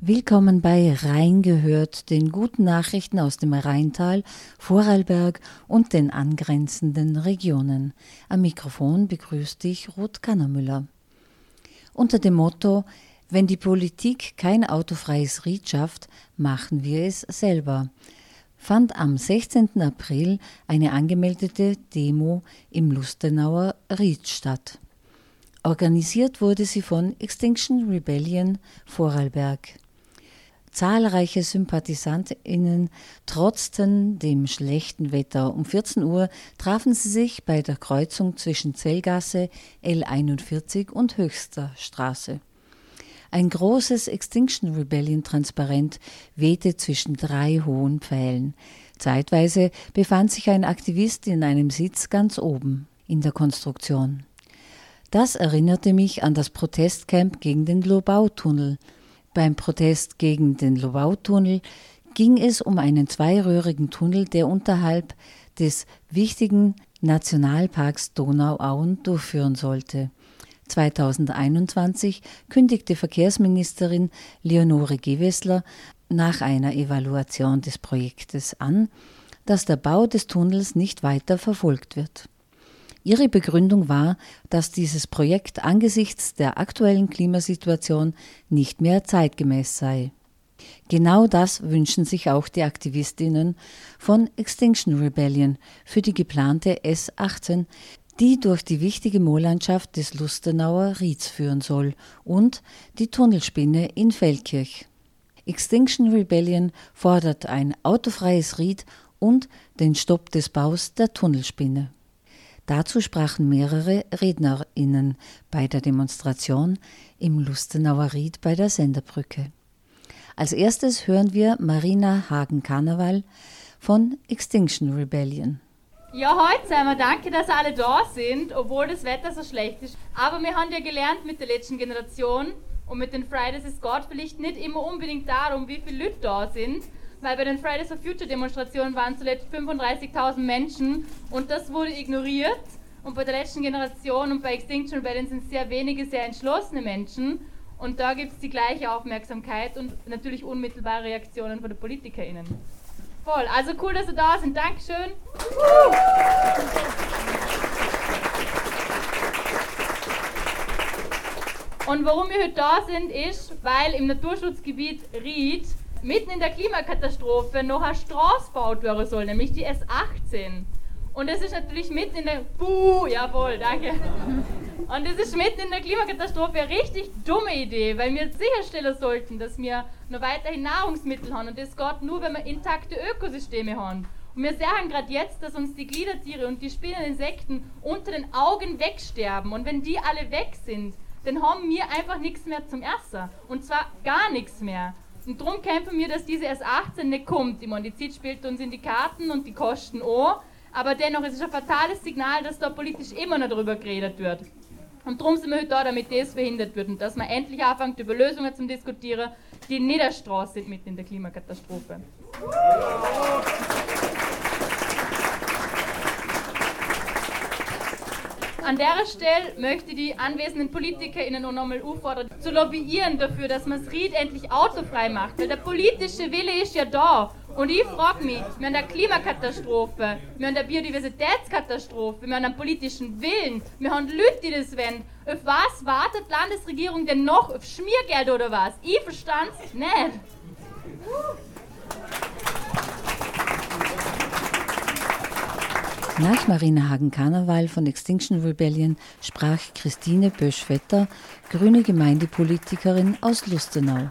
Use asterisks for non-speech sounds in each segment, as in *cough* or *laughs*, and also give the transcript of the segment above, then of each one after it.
Willkommen bei Rhein gehört, den guten Nachrichten aus dem Rheintal, Vorarlberg und den angrenzenden Regionen. Am Mikrofon begrüßt dich Ruth Kannermüller. Unter dem Motto Wenn die Politik kein autofreies Ried schafft, machen wir es selber fand am 16. April eine angemeldete Demo im Lustenauer Ried statt. Organisiert wurde sie von Extinction Rebellion Vorarlberg. Zahlreiche SympathisantInnen trotzten dem schlechten Wetter. Um 14 Uhr trafen sie sich bei der Kreuzung zwischen Zellgasse L41 und Höchster Straße. Ein großes Extinction Rebellion Transparent wehte zwischen drei hohen Pfählen. Zeitweise befand sich ein Aktivist in einem Sitz ganz oben in der Konstruktion. Das erinnerte mich an das Protestcamp gegen den Lobau-Tunnel, beim Protest gegen den Lobau-Tunnel ging es um einen zweiröhrigen Tunnel, der unterhalb des wichtigen Nationalparks Donauauen durchführen sollte. 2021 kündigte Verkehrsministerin Leonore Gewessler nach einer Evaluation des Projektes an, dass der Bau des Tunnels nicht weiter verfolgt wird. Ihre Begründung war, dass dieses Projekt angesichts der aktuellen Klimasituation nicht mehr zeitgemäß sei. Genau das wünschen sich auch die Aktivistinnen von Extinction Rebellion für die geplante S18, die durch die wichtige Moorlandschaft des Lustenauer Rieds führen soll und die Tunnelspinne in Feldkirch. Extinction Rebellion fordert ein autofreies Ried und den Stopp des Baus der Tunnelspinne. Dazu sprachen mehrere RednerInnen bei der Demonstration im Lustenauer Ried bei der Senderbrücke. Als erstes hören wir Marina Hagen-Karneval von Extinction Rebellion. Ja, heute sind wir. Danke, dass alle da sind, obwohl das Wetter so schlecht ist. Aber wir haben ja gelernt mit der letzten Generation und mit den Fridays ist Gott vielleicht nicht immer unbedingt darum, wie viele Leute da sind, weil bei den Fridays for Future Demonstrationen waren zuletzt 35.000 Menschen und das wurde ignoriert. Und bei der letzten Generation und bei Extinction Rebellion sind sehr wenige sehr entschlossene Menschen. Und da gibt es die gleiche Aufmerksamkeit und natürlich unmittelbare Reaktionen von den PolitikerInnen. Voll. Also cool, dass Sie da sind. Dankeschön. Und warum wir heute da sind, ist, weil im Naturschutzgebiet Ried mitten in der Klimakatastrophe noch eine Straße gebaut werden soll, nämlich die S18. Und das ist natürlich mitten in der. Buh, jawohl, danke. Und das ist mitten in der Klimakatastrophe eine richtig dumme Idee, weil wir sicherstellen sollten, dass wir noch weiterhin Nahrungsmittel haben. Und das geht nur, wenn wir intakte Ökosysteme haben. Und wir sagen gerade jetzt, dass uns die Gliedertiere und die Spinneninsekten unter den Augen wegsterben. Und wenn die alle weg sind, dann haben wir einfach nichts mehr zum Essen. Und zwar gar nichts mehr. Und darum kämpfen wir, dass diese S18 nicht kommt. Die Mondizid spielt uns in die Karten und die Kosten auch. Aber dennoch ist es ein fatales Signal, dass da politisch immer noch darüber geredet wird. Und darum sind wir heute da, damit das verhindert wird und dass man endlich anfängt, über Lösungen zu diskutieren, die nicht der Straße sind mitten in der Klimakatastrophe. An der Stelle möchte ich die anwesenden PolitikerInnen und nochmal auffordern, zu lobbyieren dafür, dass man das Ried endlich autofrei macht. Weil der politische Wille ist ja da. Und ich frage mich, wir haben eine Klimakatastrophe, wir haben eine Biodiversitätskatastrophe, wir haben einen politischen Willen, wir haben Leute, die das wollen. Auf was wartet die Landesregierung denn noch? Auf Schmiergeld oder was? Ich verstand es nicht. Nach Marina Hagen-Karneval von Extinction Rebellion sprach Christine Bösch-Vetter, grüne Gemeindepolitikerin aus Lustenau.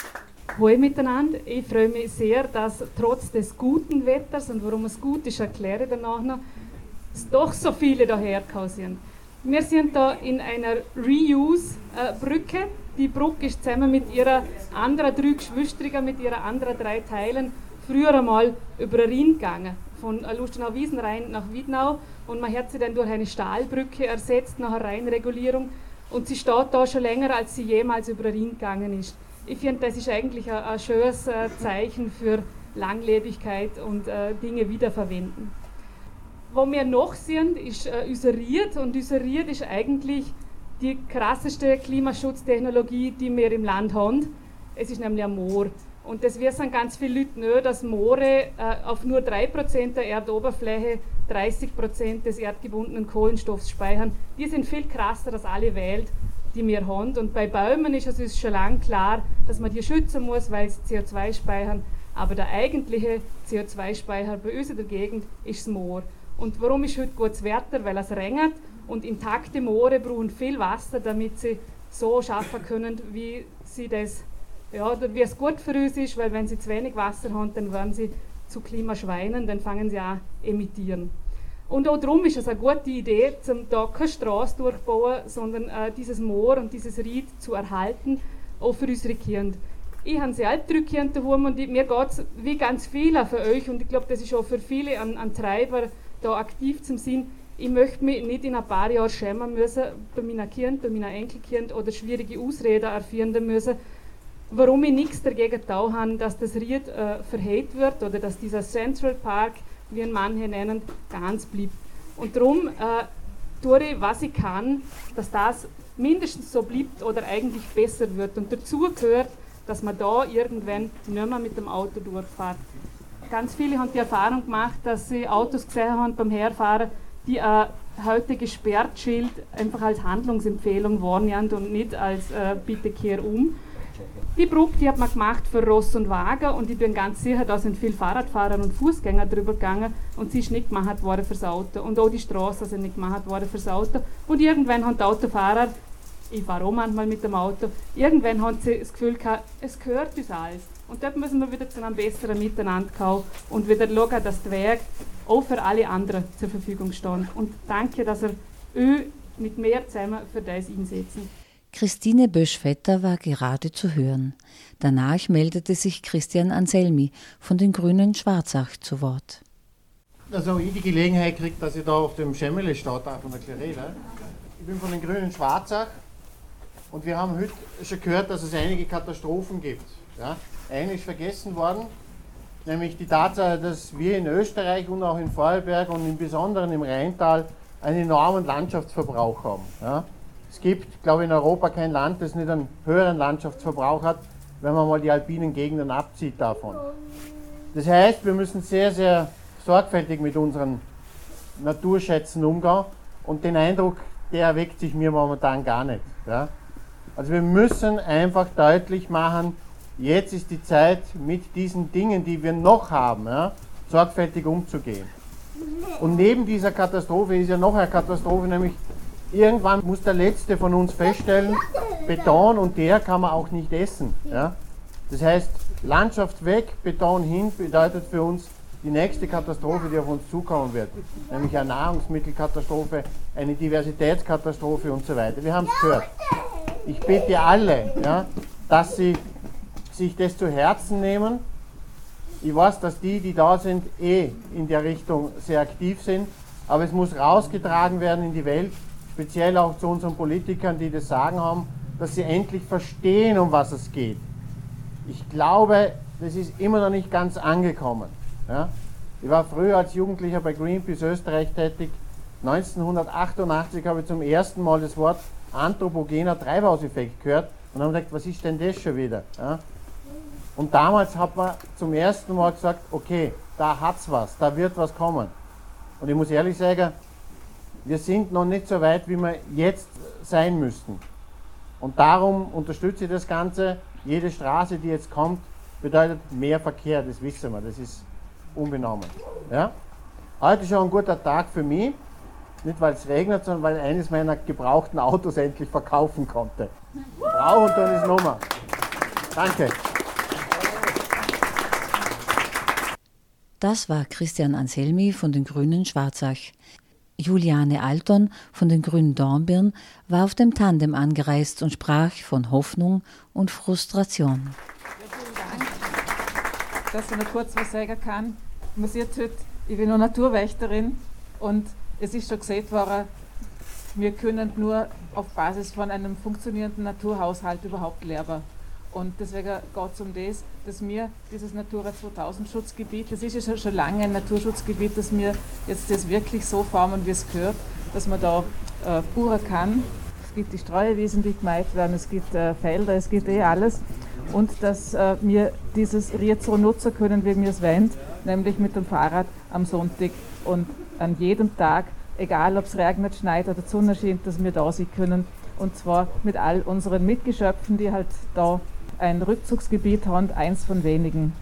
Hallo miteinander. Ich freue mich sehr, dass trotz des guten Wetters und warum es gut ist, erkläre ich danach noch, es doch so viele dahergekommen sind. Wir sind da in einer Reuse-Brücke. Die Brücke ist zusammen mit ihrer anderen drei Geschwistern, mit ihren anderen drei Teilen früher einmal über den Rhein gegangen von Lustenau-Wiesenrhein nach Wiednau und man hat sie dann durch eine Stahlbrücke ersetzt nach einer Rheinregulierung und sie steht da schon länger, als sie jemals über den Rhein gegangen ist. Ich finde, das ist eigentlich ein, ein schönes äh, Zeichen für Langlebigkeit und äh, Dinge wiederverwenden. Wo wir noch sind, ist äh, Useriert und Useriert ist eigentlich die krasseste Klimaschutztechnologie, die wir im Land haben. Es ist nämlich ein Moor. Und das wissen ganz viele Leute nicht, dass Moore äh, auf nur 3% der Erdoberfläche 30% des erdgebundenen Kohlenstoffs speichern. Die sind viel krasser als alle Welt, die wir haben. Und bei Bäumen ist es uns schon lange klar, dass man die schützen muss, weil sie CO2 speichern. Aber der eigentliche CO2-Speicher bei uns in der Gegend ist das Moor. Und warum ist heute gutes Wetter? Weil es regnet und intakte Moore brauchen viel Wasser, damit sie so schaffen können, wie sie das, ja, wie es gut für uns ist, weil wenn sie zu wenig Wasser haben, dann werden sie zu Klimaschweinen, dann fangen sie an emittieren. Und auch darum ist es eine gute Idee, zum da keine Straße durchbauen, sondern äh, dieses Moor und dieses Ried zu erhalten, auch für unsere Kinder. Ich habe selbst drei Kinder daheim und mir geht es wie ganz viele für euch und ich glaube, das ist auch für viele ein, ein Treiber, da aktiv zum Sinn. Ich möchte mich nicht in ein paar Jahren schämen müssen, bei meinen Kindern, bei meinen Enkelkindern oder schwierige Ausreden erfinden müssen, warum ich nichts dagegen da habe, dass das Ried äh, verhält wird oder dass dieser Central Park, wie ihn manche nennen, ganz bleibt. Und darum äh, tue ich, was ich kann, dass das mindestens so bleibt oder eigentlich besser wird. Und dazu gehört, dass man da irgendwann nicht mehr mit dem Auto durchfährt. Ganz viele haben die Erfahrung gemacht, dass sie Autos gesehen haben beim Herfahren, die ein heute gesperrt Schild einfach als Handlungsempfehlung wahrnehmen und nicht als äh, Bitte kehr um. Die Brücke, die hat man gemacht für Ross und Wagen und ich bin ganz sicher, da sind viele Fahrradfahrer und Fußgänger drüber gegangen und sie ist nicht gemacht worden fürs Auto. Und auch die Straßen sind nicht gemacht worden fürs Auto. Und irgendwann haben die Autofahrer ich fahre auch manchmal mit dem Auto, irgendwann haben sie das Gefühl gehabt, es gehört uns alles. Und dort müssen wir wieder zu einem besseren Miteinander kommen und wieder schauen, dass der Weg auch für alle anderen zur Verfügung steht. Und danke, dass ihr euch mit mehr zusammen für das einsetzen. Christine Bösch-Vetter war gerade zu hören. Danach meldete sich Christian Anselmi von den Grünen Schwarzach zu Wort. Also ich die Gelegenheit kriege, dass ich da auf dem Schemmele stehe, von der Clareda. Ich bin von den Grünen Schwarzach und wir haben heute schon gehört, dass es einige Katastrophen gibt. Ja? Eine ist vergessen worden, nämlich die Tatsache, dass wir in Österreich und auch in Vorarlberg und im Besonderen im Rheintal einen enormen Landschaftsverbrauch haben. Ja? Es gibt, glaube ich, in Europa kein Land, das nicht einen höheren Landschaftsverbrauch hat, wenn man mal die alpinen Gegenden abzieht davon. Das heißt, wir müssen sehr, sehr sorgfältig mit unseren Naturschätzen umgehen und den Eindruck, der erweckt sich mir momentan gar nicht. Ja? Also wir müssen einfach deutlich machen, jetzt ist die Zeit, mit diesen Dingen, die wir noch haben, ja, sorgfältig umzugehen. Und neben dieser Katastrophe ist ja noch eine Katastrophe, nämlich irgendwann muss der Letzte von uns feststellen, Beton und der kann man auch nicht essen. Ja. Das heißt, Landschaft weg, Beton hin bedeutet für uns die nächste Katastrophe, die auf uns zukommen wird, nämlich eine Nahrungsmittelkatastrophe, eine Diversitätskatastrophe und so weiter. Wir haben es gehört ich bitte alle, ja, dass sie sich das zu Herzen nehmen. Ich weiß, dass die, die da sind, eh in der Richtung sehr aktiv sind, aber es muss rausgetragen werden in die Welt, speziell auch zu unseren Politikern, die das Sagen haben, dass sie endlich verstehen, um was es geht. Ich glaube, das ist immer noch nicht ganz angekommen. Ja. Ich war früher als Jugendlicher bei Greenpeace Österreich tätig. 1988 habe ich zum ersten Mal das Wort anthropogener Treibhauseffekt gehört und haben gesagt, was ist denn das schon wieder? Ja? Und damals hat man zum ersten Mal gesagt, okay, da hat's was, da wird was kommen. Und ich muss ehrlich sagen, wir sind noch nicht so weit, wie wir jetzt sein müssten. Und darum unterstütze ich das Ganze. Jede Straße, die jetzt kommt, bedeutet mehr Verkehr, das wissen wir, das ist unbenommen. Ja? Heute ist schon ein guter Tag für mich. Nicht weil es regnet, sondern weil eines meiner gebrauchten Autos endlich verkaufen konnte. Frau und dann ist Nummer. Danke. Das war Christian Anselmi von den Grünen Schwarzach. Juliane Alton von den Grünen Dornbirn war auf dem Tandem angereist und sprach von Hoffnung und Frustration. Ja, vielen Dank, dass ich noch kurz was sagen kann. Man sieht heute, ich bin noch Naturwächterin und es ist schon gesagt worden, wir können nur auf Basis von einem funktionierenden Naturhaushalt überhaupt leben. Und deswegen geht es um das, dass wir dieses Natura 2000 Schutzgebiet, das ist ja schon lange ein Naturschutzgebiet, dass wir jetzt das wirklich so formen, wie es gehört, dass man da äh, purer kann. Es gibt die Streuwiesen, die gemeint werden, es gibt äh, Felder, es gibt eh alles. und dass äh, wir dieses Ried so nutzen können, wie wir es wollen, nämlich mit dem Fahrrad am Sonntag und an jedem Tag, egal ob es regnet, schneit oder die Sonne scheint, dass wir da sein können und zwar mit all unseren Mitgeschöpfen, die halt da ein Rückzugsgebiet haben, eins von wenigen.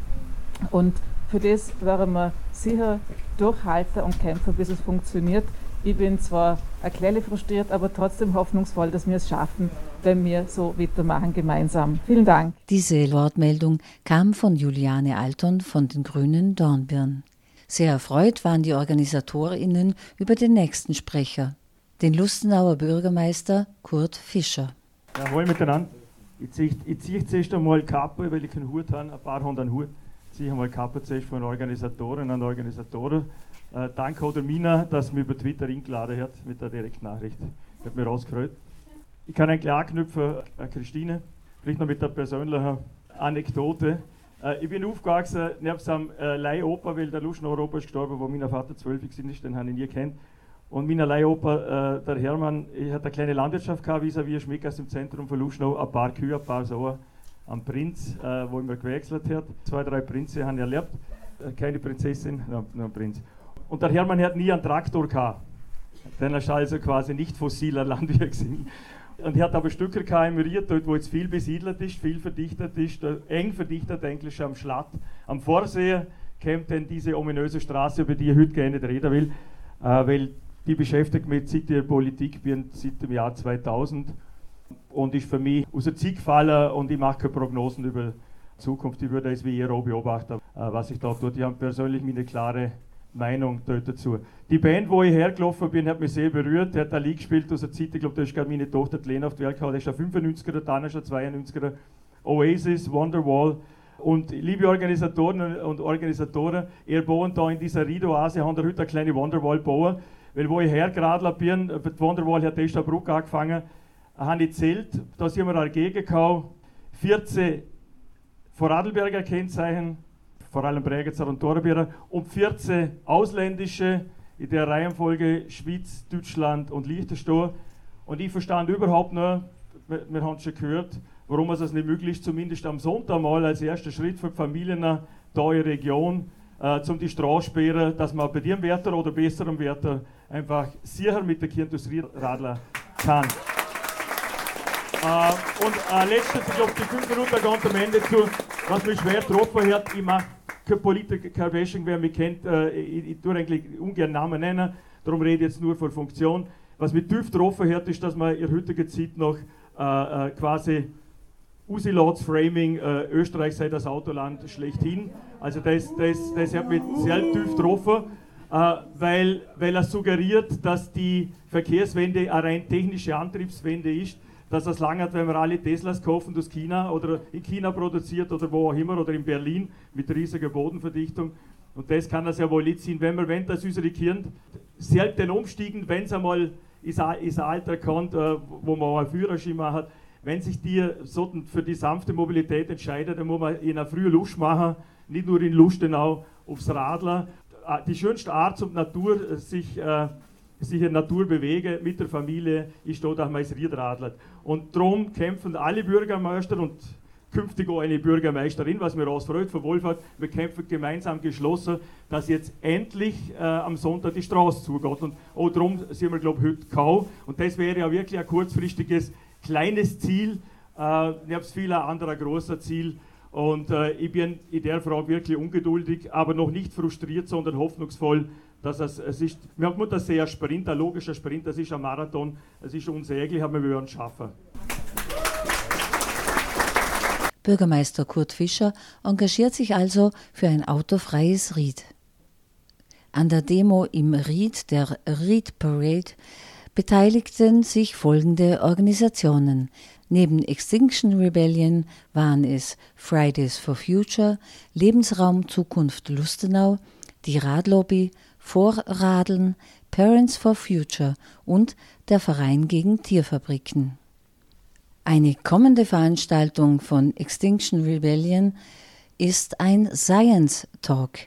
Und für das werden wir sicher durchhalten und kämpfen, bis es funktioniert. Ich bin zwar ein frustriert, aber trotzdem hoffnungsvoll, dass wir es schaffen, wenn wir so weitermachen gemeinsam. Vielen Dank. Diese Wortmeldung kam von Juliane Alton von den Grünen Dornbirn. Sehr erfreut waren die OrganisatorInnen über den nächsten Sprecher, den Lustenauer Bürgermeister Kurt Fischer. Ja, hallo miteinander. Ich ziehe, ich zuerst einmal Kappe, weil ich keinen Hut habe, ein paar haben einen Hut. Ich ziehe einmal Kappe zuerst von Organisatorinnen und Organisatoren. Äh, danke auch der Mina, dass mich über Twitter eingeladen hat mit der Direktnachricht. Hat mich rausgefreut. Ich kann eigentlich anknüpfen an Christine, vielleicht noch mit der persönlichen Anekdote. Äh, ich bin aufgewachsen nebst einem äh, Leihoper, weil der Luschen Europa ist gestorben, wo mein Vater zwölf ist, den habe ich nie kennt. Und mein Leihoper, äh, der Hermann, hatte eine kleine Landwirtschaft gehabt, vis-à-vis -vis Schmeckers im Zentrum von Luschnow, ein paar Kühe, ein paar Sauer, am Prinz, äh, wo mir gewechselt hat. Zwei, drei Prinze habe ich erlebt. Äh, keine Prinzessin, nur, nur ein Prinz. Und der Hermann hat nie einen Traktor gehabt. Denn er ist also quasi nicht fossiler *laughs* Landwirt gewesen. Und er hat aber Stücke KMeriert, dort wo jetzt viel besiedelt ist, viel verdichtet ist, eng verdichtet eigentlich am Schlatt. Am Vorsee kommt dann diese ominöse Straße, über die ich heute gerne reden will, äh, weil die beschäftigt mich seit der Politik bin seit dem Jahr 2000 und ist für mich aus der Zeit gefallen und ich mache keine Prognosen über die Zukunft. Ich würde es wie auch beobachten, äh, was ich da tue. Ich habe persönlich meine klare Meinung dazu. Die Band, wo ich hergelaufen bin, hat mich sehr berührt. Der hat ein Lied gespielt aus der Zeit, ich glaube, da ist gerade meine Tochter Lena auf die Welt gehabt. Der ist ein 95er, dann ist ein 92er. Oasis, Wonderwall. Und liebe Organisatoren und Organisatoren, ihr bauen da in dieser Rido-Oase, haben da heute eine kleine Wonderwall bauen. Weil wo ich hergeradelt bin, die Wonderwall hat erst eine Brücke angefangen, habe ich zählt, da sind wir dagegen gekommen, 14 Vorarlberger Kennzeichen, vor allem Bregenzer und Torbierer, und 14 ausländische, in der Reihenfolge Schweiz, Deutschland und Liechtenstein. Und ich verstand überhaupt wir, wir haben es schon gehört, warum es das nicht möglich ist, zumindest am Sonntag mal als erster Schritt für die Familien da in der Region, äh, zum die Straße sperren, dass man bei dem Wetter oder besserem Wetter einfach sicher mit der Kindustrie radeln kann. Äh, und äh, letztes, ich glaube, die fünf Minuten ganz am Ende zu, was mich schwer getroffen hat, ich mache kein Politiker, kein Bashing, wer mich kennt, äh, ich, ich tue eigentlich ungern Namen nennen, darum rede ich jetzt nur von Funktion. Was mich tief getroffen hat, ist, dass man in heutiger Zeit noch äh, äh quasi Usilots Framing, äh, Österreich sei das Autoland schlechthin. Also das, das, das hat mich sehr tief getroffen, weil, weil er suggeriert, dass die Verkehrswende eine rein technische Antriebswende ist, dass lange hat, wenn wir alle Teslas kaufen aus China oder in China produziert oder wo auch immer oder in Berlin mit riesiger Bodenverdichtung. Und das kann das ja wohl nicht sein, wenn wir wenn das unsere Kinder selten umstiegen, wenn es einmal ins Alter kommt, äh, wo man einen Führerschein hat, wenn sich die so für die sanfte Mobilität entscheidet, dann muss man in einer frühen Lust machen, nicht nur in Lustenau aufs Radler. Die schönste Art zum Natur, äh, sich, äh, sich in Natur bewegen mit der Familie, ist da, dass man es Riedradlert. Und darum kämpfen alle Bürgermeister und künftig auch eine Bürgermeisterin, was mir ausfreut, von Wolfert, wir kämpfen gemeinsam geschlossen, dass jetzt endlich äh, am Sonntag die Straße zugeht. Und auch darum sind wir, glaube ich, heute kaum. Und das wäre ja wirklich ein kurzfristiges kleines Ziel, äh, ich habe viele andere große Ziel und äh, ich bin in der Frage wirklich ungeduldig, aber noch nicht frustriert, sondern hoffnungsvoll, dass es, es ist, wir haben das sehr Sprint, ein logischer Sprint, das ist ein Marathon, es ist unsäglich, aber wir werden es schaffen. Bürgermeister Kurt Fischer engagiert sich also für ein autofreies Ried. An der Demo im Ried, der Ried Parade, beteiligten sich folgende Organisationen. Neben Extinction Rebellion waren es Fridays for Future, Lebensraum Zukunft Lustenau, die Radlobby, Vorradeln, Parents for Future und der Verein gegen Tierfabriken. Eine kommende Veranstaltung von Extinction Rebellion ist ein Science Talk.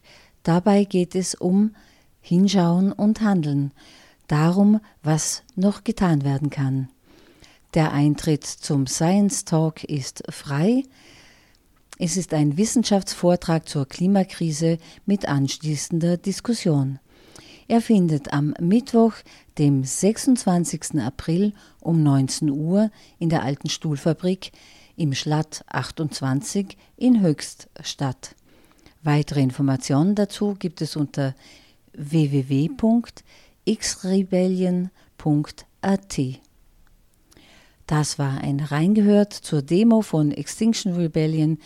Dabei geht es um Hinschauen und Handeln darum, was noch getan werden kann. Der Eintritt zum Science Talk ist frei. Es ist ein Wissenschaftsvortrag zur Klimakrise mit anschließender Diskussion. Er findet am Mittwoch, dem 26. April um 19 Uhr in der Alten Stuhlfabrik im Schlatt 28 in Höchst statt. Weitere Informationen dazu gibt es unter www.xrebellion.at. Das war ein Reingehört zur Demo von Extinction Rebellion,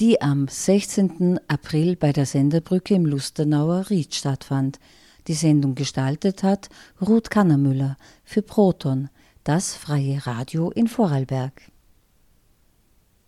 die am 16. April bei der Senderbrücke im Lustenauer Ried stattfand. Die Sendung gestaltet hat Ruth Kannermüller für Proton, das freie Radio in Vorarlberg.